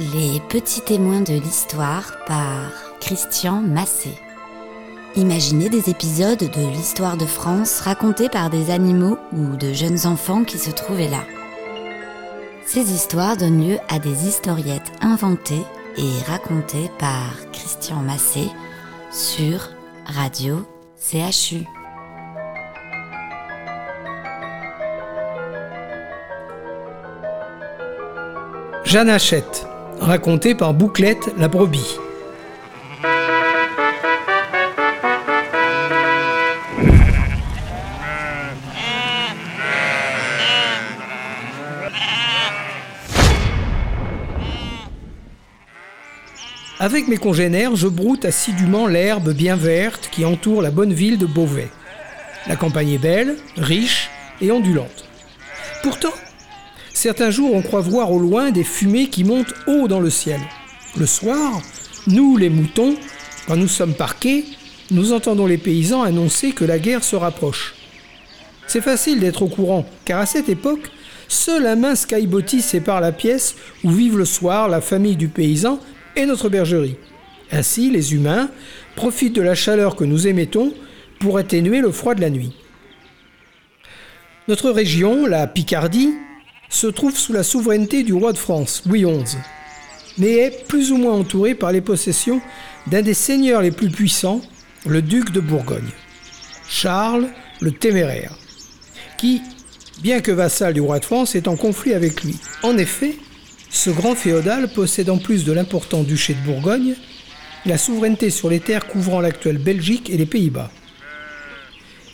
Les petits témoins de l'histoire par Christian Massé. Imaginez des épisodes de l'histoire de France racontés par des animaux ou de jeunes enfants qui se trouvaient là. Ces histoires donnent lieu à des historiettes inventées et racontées par Christian Massé sur Radio CHU. Jeanne Hachette, racontée par Bouclette la brebis. Avec mes congénères, je broute assidûment l'herbe bien verte qui entoure la bonne ville de Beauvais. La campagne est belle, riche et ondulante. Pourtant, certains jours on croit voir au loin des fumées qui montent haut dans le ciel. Le soir, nous les moutons, quand nous sommes parqués, nous entendons les paysans annoncer que la guerre se rapproche. C'est facile d'être au courant, car à cette époque, seule un mince caillebotis sépare la pièce où vivent le soir la famille du paysan et notre bergerie. Ainsi, les humains profitent de la chaleur que nous émettons pour atténuer le froid de la nuit. Notre région, la Picardie, se trouve sous la souveraineté du roi de France, Louis XI, mais est plus ou moins entourée par les possessions d'un des seigneurs les plus puissants, le duc de Bourgogne, Charles le Téméraire, qui, bien que vassal du roi de France, est en conflit avec lui. En effet, ce grand féodal possède en plus de l'important duché de Bourgogne la souveraineté sur les terres couvrant l'actuelle Belgique et les Pays-Bas.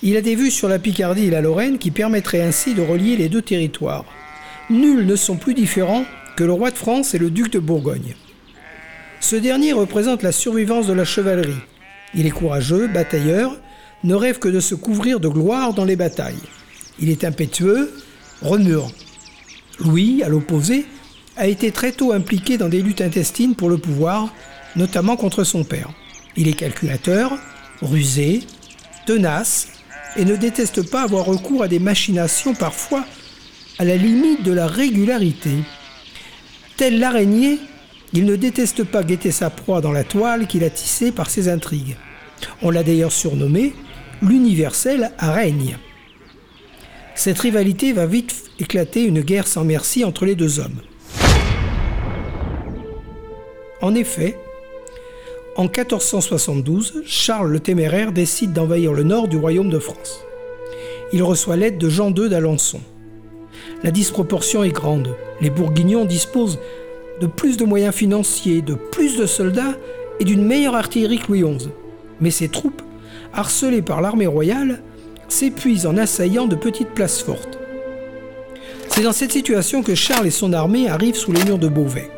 Il a des vues sur la Picardie et la Lorraine qui permettraient ainsi de relier les deux territoires. Nuls ne sont plus différents que le roi de France et le duc de Bourgogne. Ce dernier représente la survivance de la chevalerie. Il est courageux, batailleur, ne rêve que de se couvrir de gloire dans les batailles. Il est impétueux, remuant. Louis, à l'opposé, a été très tôt impliqué dans des luttes intestines pour le pouvoir, notamment contre son père. Il est calculateur, rusé, tenace, et ne déteste pas avoir recours à des machinations parfois à la limite de la régularité. Tel l'araignée, il ne déteste pas guetter sa proie dans la toile qu'il a tissée par ses intrigues. On l'a d'ailleurs surnommé l'universel araigne. Cette rivalité va vite éclater une guerre sans merci entre les deux hommes. En effet, en 1472, Charles le Téméraire décide d'envahir le nord du royaume de France. Il reçoit l'aide de Jean II d'Alençon. La disproportion est grande. Les Bourguignons disposent de plus de moyens financiers, de plus de soldats et d'une meilleure artillerie que Louis XI. Mais ces troupes, harcelées par l'armée royale, s'épuisent en assaillant de petites places fortes. C'est dans cette situation que Charles et son armée arrivent sous les murs de Beauvais.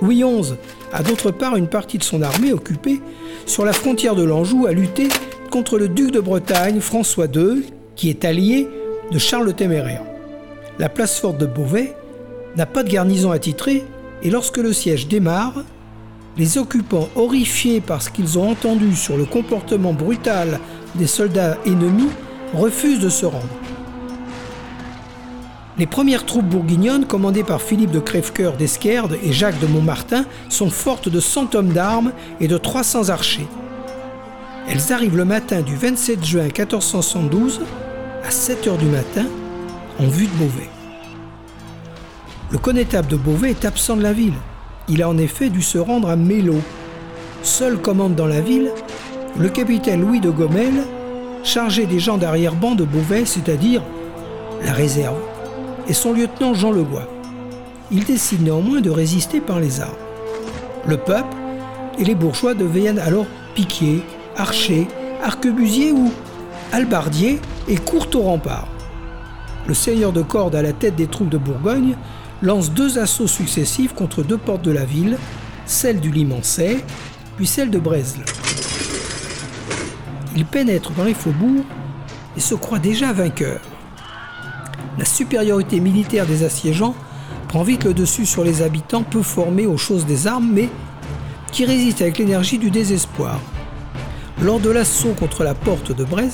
Louis XI a d'autre part une partie de son armée occupée sur la frontière de l'Anjou à lutter contre le duc de Bretagne François II, qui est allié de Charles le Téméraire. La place forte de Beauvais n'a pas de garnison attitrée et lorsque le siège démarre, les occupants horrifiés par ce qu'ils ont entendu sur le comportement brutal des soldats ennemis refusent de se rendre. Les premières troupes bourguignonnes, commandées par Philippe de Crèvecoeur d'Esquerde et Jacques de Montmartin, sont fortes de 100 hommes d'armes et de 300 archers. Elles arrivent le matin du 27 juin 1472 à 7 heures du matin en vue de Beauvais. Le connétable de Beauvais est absent de la ville. Il a en effet dû se rendre à Mélo. Seul commande dans la ville le capitaine Louis de Gomel, chargé des gens d'arrière-ban de Beauvais, c'est-à-dire la réserve et son lieutenant Jean Legois. Il décide néanmoins de résister par les armes. Le peuple et les bourgeois deviennent alors piquiers, archers, arquebusiers ou halbardiers et courent au rempart. Le seigneur de corde à la tête des troupes de Bourgogne lance deux assauts successifs contre deux portes de la ville, celle du Limancet, puis celle de Bresle. Il pénètre dans les faubourgs et se croit déjà vainqueur. La supériorité militaire des assiégeants prend vite le dessus sur les habitants peu formés aux choses des armes, mais qui résistent avec l'énergie du désespoir. Lors de l'assaut contre la porte de Bresle,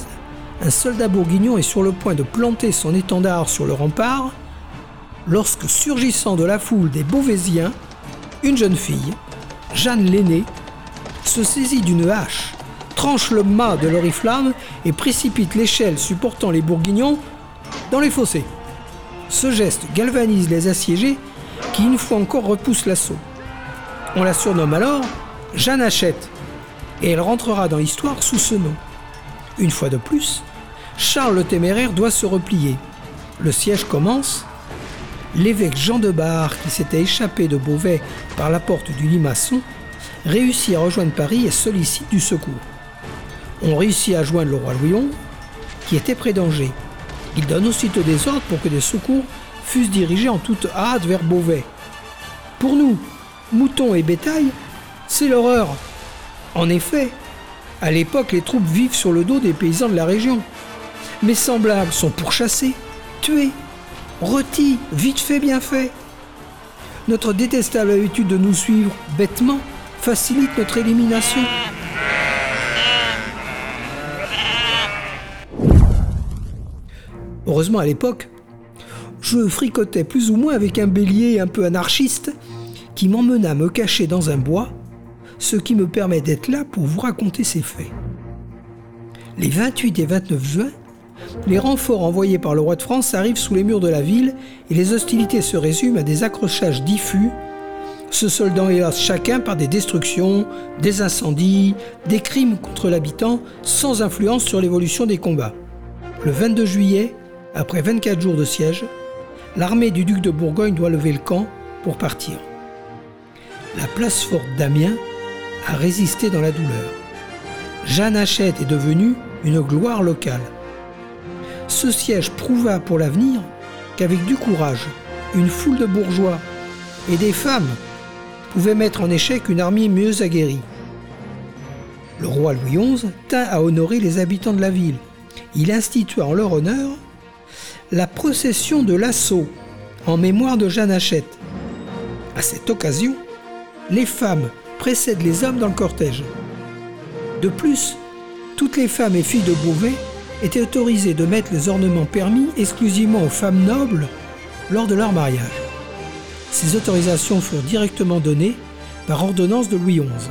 un soldat bourguignon est sur le point de planter son étendard sur le rempart, lorsque, surgissant de la foule des Beauvaisiens, une jeune fille, Jeanne l'aînée, se saisit d'une hache, tranche le mât de l'oriflamme et précipite l'échelle supportant les bourguignons dans les fossés. Ce geste galvanise les assiégés qui une fois encore repoussent l'assaut. On la surnomme alors Jeanne Hachette et elle rentrera dans l'histoire sous ce nom. Une fois de plus, Charles le Téméraire doit se replier. Le siège commence. L'évêque Jean de Bar, qui s'était échappé de Beauvais par la porte du Limaçon, réussit à rejoindre Paris et sollicite du secours. On réussit à joindre le roi Louis qui était près d'Angers. Il donne aussitôt des ordres pour que des secours fussent dirigés en toute hâte vers Beauvais. Pour nous, moutons et bétail, c'est l'horreur. En effet, à l'époque, les troupes vivent sur le dos des paysans de la région. Mes semblables sont pourchassés, tués, rôtis, vite fait, bien fait. Notre détestable habitude de nous suivre bêtement facilite notre élimination. Heureusement, à l'époque, je fricotais plus ou moins avec un bélier un peu anarchiste qui m'emmena me cacher dans un bois, ce qui me permet d'être là pour vous raconter ces faits. Les 28 et 29 juin, les renforts envoyés par le roi de France arrivent sous les murs de la ville et les hostilités se résument à des accrochages diffus, se soldant hélas chacun par des destructions, des incendies, des crimes contre l'habitant sans influence sur l'évolution des combats. Le 22 juillet, après 24 jours de siège, l'armée du duc de Bourgogne doit lever le camp pour partir. La place forte d'Amiens a résisté dans la douleur. Jeanne Hachette est devenue une gloire locale. Ce siège prouva pour l'avenir qu'avec du courage, une foule de bourgeois et des femmes pouvaient mettre en échec une armée mieux aguerrie. Le roi Louis XI tint à honorer les habitants de la ville. Il institua en leur honneur la procession de l'assaut en mémoire de Jeanne Hachette. À cette occasion, les femmes précèdent les hommes dans le cortège. De plus, toutes les femmes et filles de Beauvais étaient autorisées de mettre les ornements permis exclusivement aux femmes nobles lors de leur mariage. Ces autorisations furent directement données par ordonnance de Louis XI.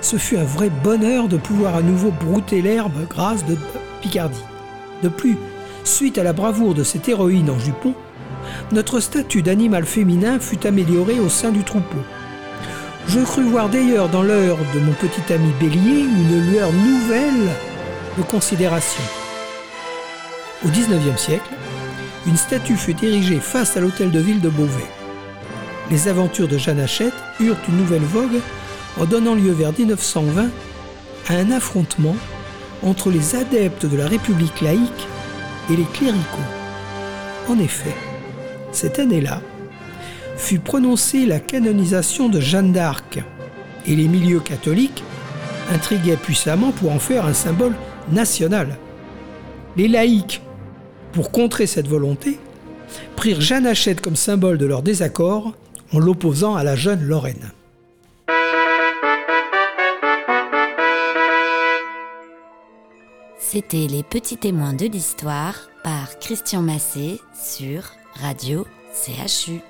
Ce fut un vrai bonheur de pouvoir à nouveau brouter l'herbe grasse de Picardie. De plus, Suite à la bravoure de cette héroïne en jupon, notre statut d'animal féminin fut amélioré au sein du troupeau. Je crus voir d'ailleurs dans l'heure de mon petit ami Bélier une lueur nouvelle de considération. Au XIXe siècle, une statue fut érigée face à l'hôtel de ville de Beauvais. Les aventures de Jeanne Hachette eurent une nouvelle vogue en donnant lieu vers 1920 à un affrontement entre les adeptes de la République laïque et les cléricaux. En effet, cette année-là, fut prononcée la canonisation de Jeanne d'Arc, et les milieux catholiques intriguaient puissamment pour en faire un symbole national. Les laïcs, pour contrer cette volonté, prirent Jeanne Hachette comme symbole de leur désaccord en l'opposant à la jeune Lorraine. C'était Les Petits Témoins de l'Histoire par Christian Massé sur Radio CHU.